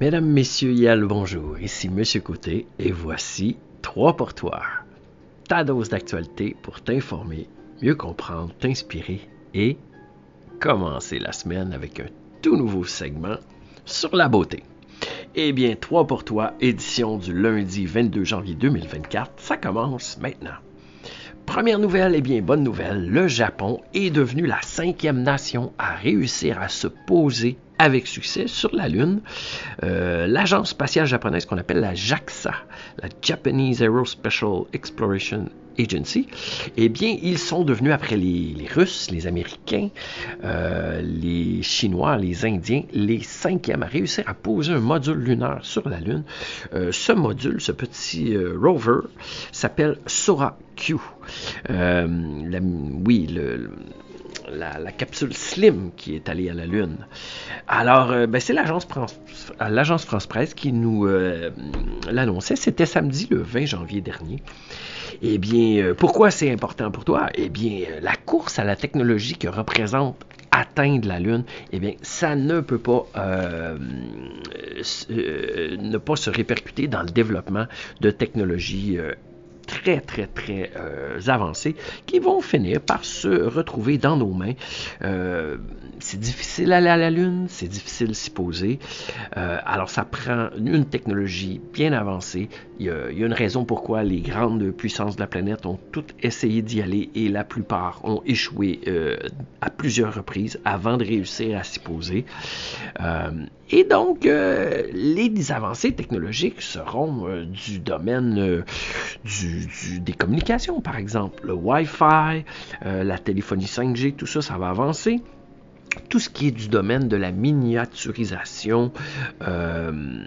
Mesdames, Messieurs, Yal, bonjour. Ici Monsieur Côté et voici 3 pour toi. Ta dose d'actualité pour t'informer, mieux comprendre, t'inspirer et commencer la semaine avec un tout nouveau segment sur la beauté. Eh bien, 3 pour toi, édition du lundi 22 janvier 2024, ça commence maintenant. Première nouvelle, eh bien, bonne nouvelle, le Japon est devenu la cinquième nation à réussir à se poser avec succès sur la Lune. Euh, L'agence spatiale japonaise qu'on appelle la JAXA, la Japanese Aerospatial Exploration Agency, eh bien, ils sont devenus, après les, Russes, les Américains, euh, les Chinois, les Indiens, les cinquièmes à réussir à poser un module lunaire sur la Lune. Euh, ce module, ce petit rover, s'appelle Sora Q. oui, le la, capsule Slim qui est allée à la Lune. Alors, euh, ben, c'est l'agence France, Presse qui nous euh, l'annonçait. C'était samedi le 20 janvier dernier. Eh bien, euh, pourquoi c'est important pour toi? Eh bien, la course à la technologie que représente atteindre la Lune, eh bien, ça ne peut pas se répercuter dans le développement de technologies très, très, très euh, avancés qui vont finir par se retrouver dans nos mains. Euh, c'est difficile d'aller à la Lune, c'est difficile s'y poser. Euh, alors, ça prend une technologie bien avancée. Il y, a, une raison pourquoi les grandes puissances de la planète ont toutes essayé d'y aller et la plupart ont échoué à plusieurs reprises avant de réussir à s'y poser. et donc, les avancées technologiques seront du domaine des communications, par exemple. Le Wi-Fi, euh, la téléphonie 5G, tout ça, ça va avancer. Tout ce qui est du domaine de la miniaturisation, euh,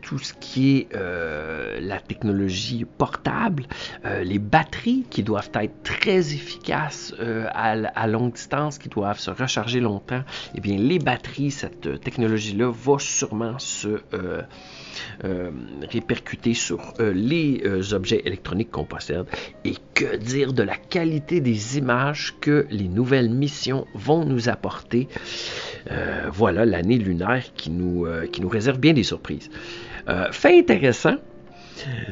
tout ce qui est euh, la technologie portable, les batteries qui doivent être très efficaces à, longue distance, qui doivent se recharger longtemps, eh bien les batteries, cette technologie-là va sûrement se euh, répercuter sur euh, les euh, objets électroniques qu'on possède. Et que dire de la qualité des images que les nouvelles missions vont nous apporter? voilà l'année lunaire qui nous, qui nous réserve bien des surprises. fait intéressant,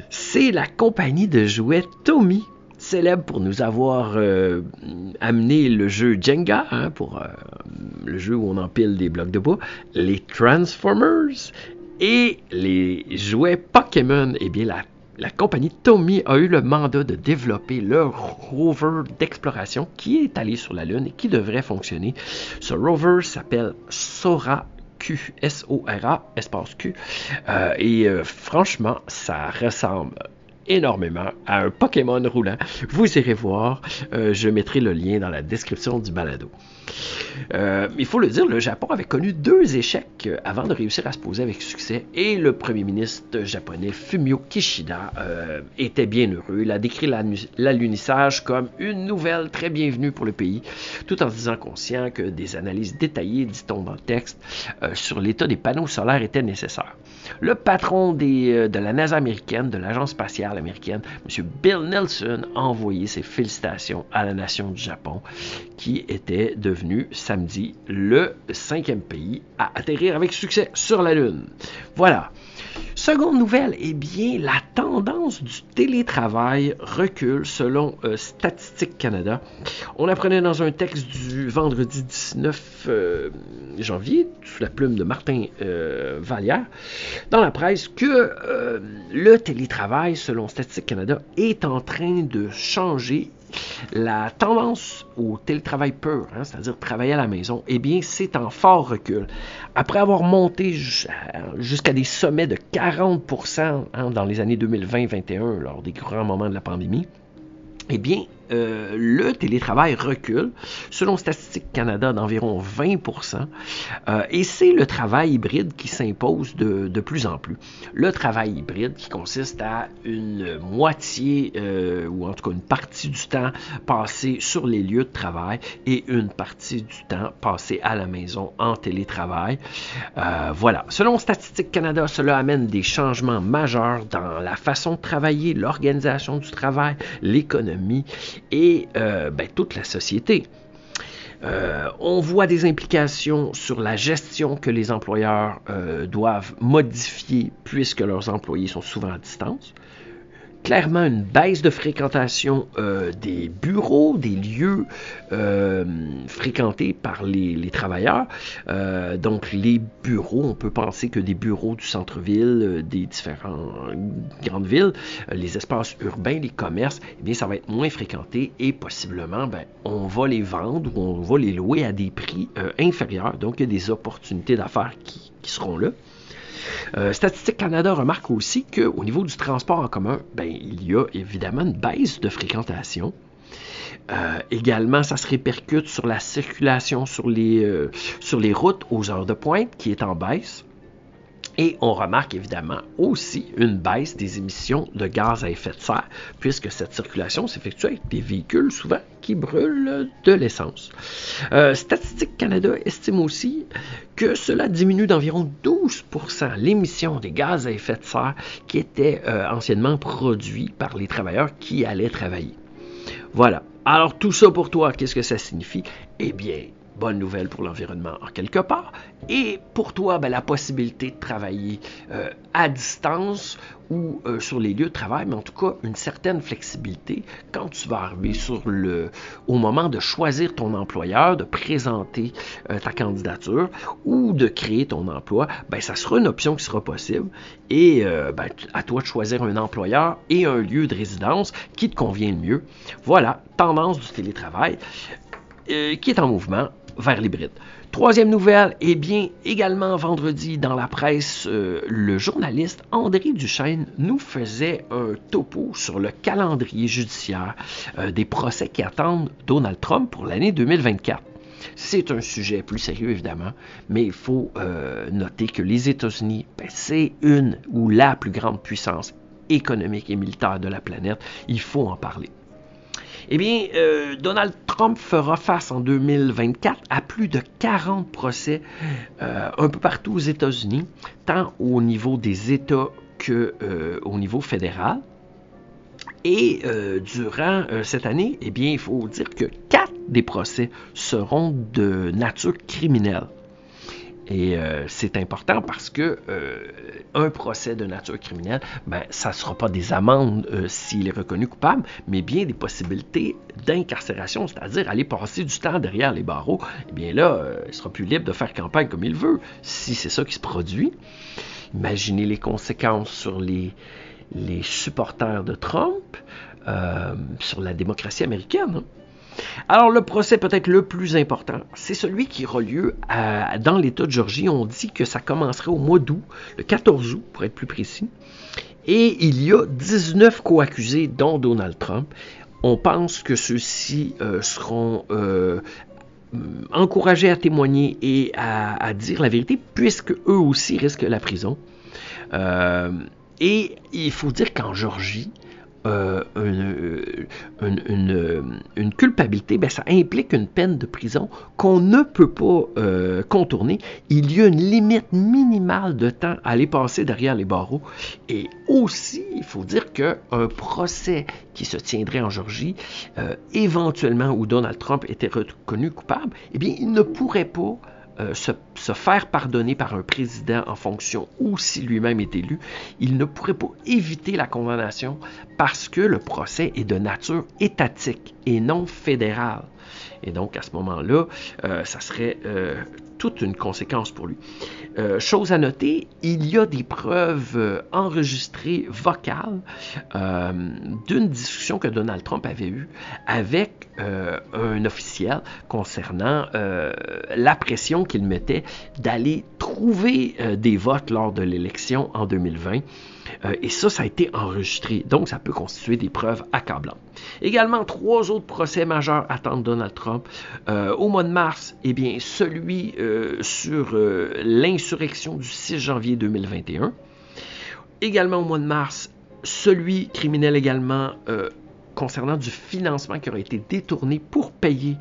c'est la compagnie de jouets Tommy célèbre pour nous avoir amené le jeu Jenga, hein, pour le jeu où on empile des blocs de bois, les Transformers et les jouets Pokémon, eh bien, la, compagnie Tommy a eu le mandat de développer leur rover d'exploration qui est allé sur la Lune et qui devrait fonctionner. Ce rover s'appelle Sora Q, S-O-R-A, espace Q. Euh, et euh, franchement, ça ressemble énormément à un Pokémon roulant. Vous irez voir, euh, je mettrai le lien dans la description du balado. Euh, il faut le dire, le Japon avait connu deux échecs euh, avant de réussir à se poser avec succès et le premier ministre japonais Fumio Kishida était bien heureux. Il a décrit l'alunissage comme une nouvelle très bienvenue pour le pays, tout en disant conscient que des analyses détaillées, dit-on dans le texte, sur l'état des panneaux solaires étaient nécessaires. Le patron de la NASA américaine, de l'agence spatiale américaine, M. Bill Nelson, a envoyé ses félicitations à la nation du Japon, qui était devenu samedi le cinquième pays à atterrir avec succès sur la Lune. Voilà. Seconde nouvelle, eh bien, la tendance du télétravail recule selon euh, Statistique Canada. On apprenait dans un texte du vendredi 19 euh, janvier, sous la plume de Martin euh, dans la presse, que le télétravail, selon Statistique Canada, est en train de changer la tendance au télétravail pur, hein, c'est-à-dire travailler à la maison, eh bien, c'est en fort recul. Après avoir monté jusqu'à des sommets de 40% hein, dans les années 2020-2021, lors des grands moments de la pandémie, eh bien, euh, le télétravail recule, selon Statistique Canada, d'environ 20% euh, et c'est le travail hybride qui s'impose de, plus en plus. Le travail hybride qui consiste à une moitié, euh, ou en tout cas une partie du temps passé sur les lieux de travail et une partie du temps passé à la maison en télétravail. voilà. Selon Statistique Canada, cela amène des changements majeurs dans la façon de travailler, l'organisation du travail, l'économie et euh, ben, toute la société. on voit des implications sur la gestion que les employeurs doivent modifier puisque leurs employés sont souvent à distance clairement une baisse de fréquentation euh, des bureaux, des lieux euh, fréquentés par les, travailleurs. Euh, donc les bureaux, on peut penser que des bureaux du centre-ville, des différentes grandes villes, les espaces urbains, les commerces, eh bien ça va être moins fréquenté et possiblement ben, on va les vendre ou on va les louer à des prix inférieurs. Donc il y a des opportunités d'affaires qui, qui seront là. Euh, Statistique Canada remarque aussi qu'au niveau du transport en commun, ben, il y a évidemment une baisse de fréquentation. Euh, également, ça se répercute sur la circulation euh, sur les routes aux heures de pointe qui est en baisse. Et on remarque évidemment aussi une baisse des émissions de gaz à effet de serre, puisque cette circulation s'effectue avec des véhicules souvent qui brûlent de l'essence. Euh, Statistique Canada estime aussi que cela diminue d'environ 12% l'émission des gaz à effet de serre qui étaient euh, anciennement produits par les travailleurs qui allaient travailler. Voilà. Alors tout ça pour toi, qu'est-ce que ça signifie? Eh bien, bonne nouvelle pour l'environnement en quelque part. Et pour toi, ben, la possibilité de travailler euh, à distance ou euh, sur les lieux de travail, mais en tout cas une certaine flexibilité quand tu vas arriver sur le, au moment de choisir ton employeur, de présenter euh, ta candidature ou de créer ton emploi, ben, ça sera une option qui sera possible. Et ben, à toi de choisir un employeur et un lieu de résidence qui te convient le mieux. Voilà, tendance du télétravail qui est en mouvement vers l'hybride. Troisième nouvelle, eh bien, également vendredi dans la presse, euh, le journaliste André Duchesne nous faisait un topo sur le calendrier judiciaire euh, des procès qui attendent Donald Trump pour l'année 2024. C'est un sujet plus sérieux, évidemment, mais il faut euh, noter que les États-Unis, ben, c'est une ou la plus grande puissance économique et militaire de la planète. Il faut en parler. Eh bien, euh, Donald Trump fera face en 2024 à plus de 40 procès euh, un peu partout aux États-Unis, tant au niveau des États que euh, au niveau fédéral. Et durant cette année, eh bien, il faut dire que quatre des procès seront de nature criminelle. Et euh, c'est important parce que euh, un procès de nature criminelle, ben, ça ne sera pas des amendes euh, s'il est reconnu coupable, mais bien des possibilités d'incarcération, c'est-à-dire aller passer du temps derrière les barreaux. Eh bien là, il sera plus libre de faire campagne comme il veut, si c'est ça qui se produit. Imaginez les conséquences sur les, les supporters de Trump, sur la démocratie américaine. Hein. Alors, le procès peut-être le plus important, c'est celui qui aura lieu dans l'État de Georgie. On dit que ça commencerait au mois d'août, le 14 août pour être plus précis. Et il y a 19 co-accusés, dont Donald Trump. On pense que ceux-ci euh, seront euh, encouragés à témoigner et à, dire la vérité, puisque eux aussi risquent la prison. Euh, et il faut dire qu'en Georgie, euh, une, culpabilité, ben, ça implique une peine de prison qu'on ne peut pas euh, contourner. Il y a une limite minimale de temps à aller passer derrière les barreaux. Et aussi, il faut dire qu'un procès qui se tiendrait en Georgie, euh, éventuellement où Donald Trump était reconnu coupable, eh bien, il ne pourrait pas euh, se, faire pardonner par un président en fonction ou si lui-même est élu, il ne pourrait pas éviter la condamnation parce que le procès est de nature étatique et non fédérale. Et donc, à ce moment-là, euh, ça serait euh, toute une conséquence pour lui. Euh, chose à noter, il y a des preuves enregistrées vocales d'une discussion que Donald Trump avait eue avec un officiel concernant la pression qu'il mettait d'aller trouver des votes lors de l'élection en 2020. Euh, et ça, ça a été enregistré. Donc, ça peut constituer des preuves accablantes. Également, trois autres procès majeurs attendent Donald Trump. Euh, au mois de mars, eh bien, celui euh, sur l'insurrection du 6 janvier 2021. Également au mois de mars, celui criminel également concernant du financement qui aurait été détourné pour payer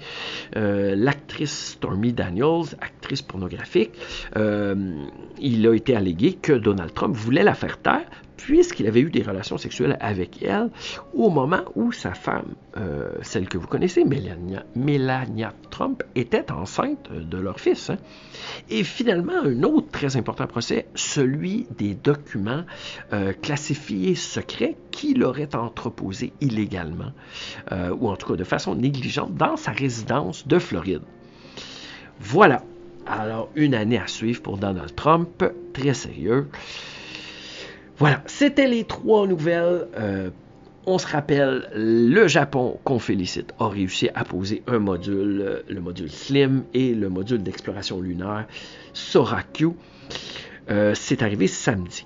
euh, l'actrice Stormy Daniels, actrice pornographique. Euh, il a été allégué que Donald Trump voulait la faire taire puisqu'il avait eu des relations sexuelles avec elle au moment où sa femme, euh, celle que vous connaissez, Melania, Trump, était enceinte de leur fils. Hein. Et finalement, un autre très important procès, celui des documents euh, classifiés secrets qu'il aurait entreposés illégalement, euh, ou en tout cas de façon négligente, dans sa résidence de Floride. Voilà. Alors, une année à suivre pour Donald Trump, très sérieux. Voilà, c'était les trois nouvelles. Euh, on se rappelle, le Japon, qu'on félicite, a réussi à poser un module, euh, le module SLIM et le module d'exploration lunaire Sorakyu. Euh, c'est arrivé samedi.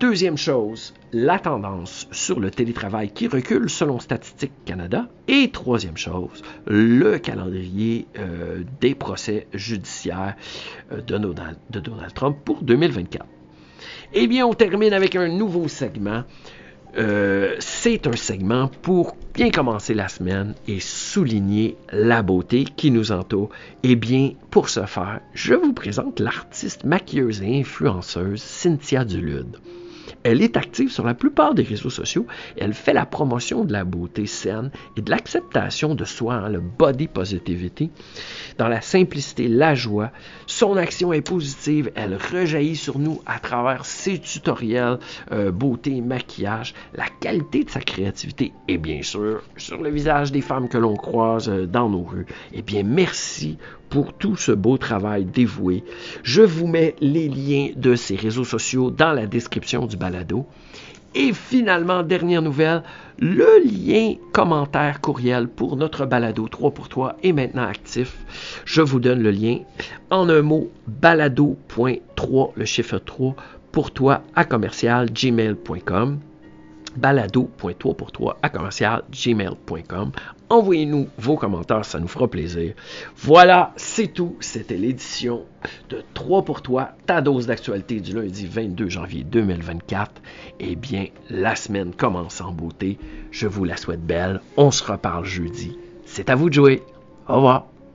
Deuxième chose, la tendance sur le télétravail qui recule selon Statistique Canada. Et troisième chose, le calendrier des procès judiciaires de Donald Trump pour 2024. Eh bien, on termine avec un nouveau segment. Euh, c'est un segment pour bien commencer la semaine et souligner la beauté qui nous entoure. Eh bien, pour ce faire, je vous présente l'artiste maquilleuse et influenceuse Cynthia Dulude. Elle est active sur la plupart des réseaux sociaux elle fait la promotion de la beauté saine et de l'acceptation de soi, hein, le body positivity, dans la simplicité, la joie. Son action est positive, elle rejaillit sur nous à travers ses tutoriels euh, beauté, maquillage, la qualité de sa créativité et bien sûr sur le visage des femmes que l'on croise euh, dans nos rues. Eh bien, merci pour tout ce beau travail dévoué. Je vous mets les liens de ces réseaux sociaux dans la description du Et finalement, dernière nouvelle, le lien commentaire courriel pour notre balado 3 pour 3 est maintenant actif. Je vous donne le lien. En un mot balado.3, le chiffre 3 pour toi à commercial gmail.com balado.3 pour toi à commercial gmail.com. Envoyez-nous vos commentaires, ça nous fera plaisir. Voilà, c'est tout. C'était l'édition de 3 pour toi, ta dose d'actualité du lundi 22 janvier 2024. Eh bien, la semaine commence en beauté. Je vous la souhaite belle. On se reparle jeudi. C'est à vous de jouer. Au revoir.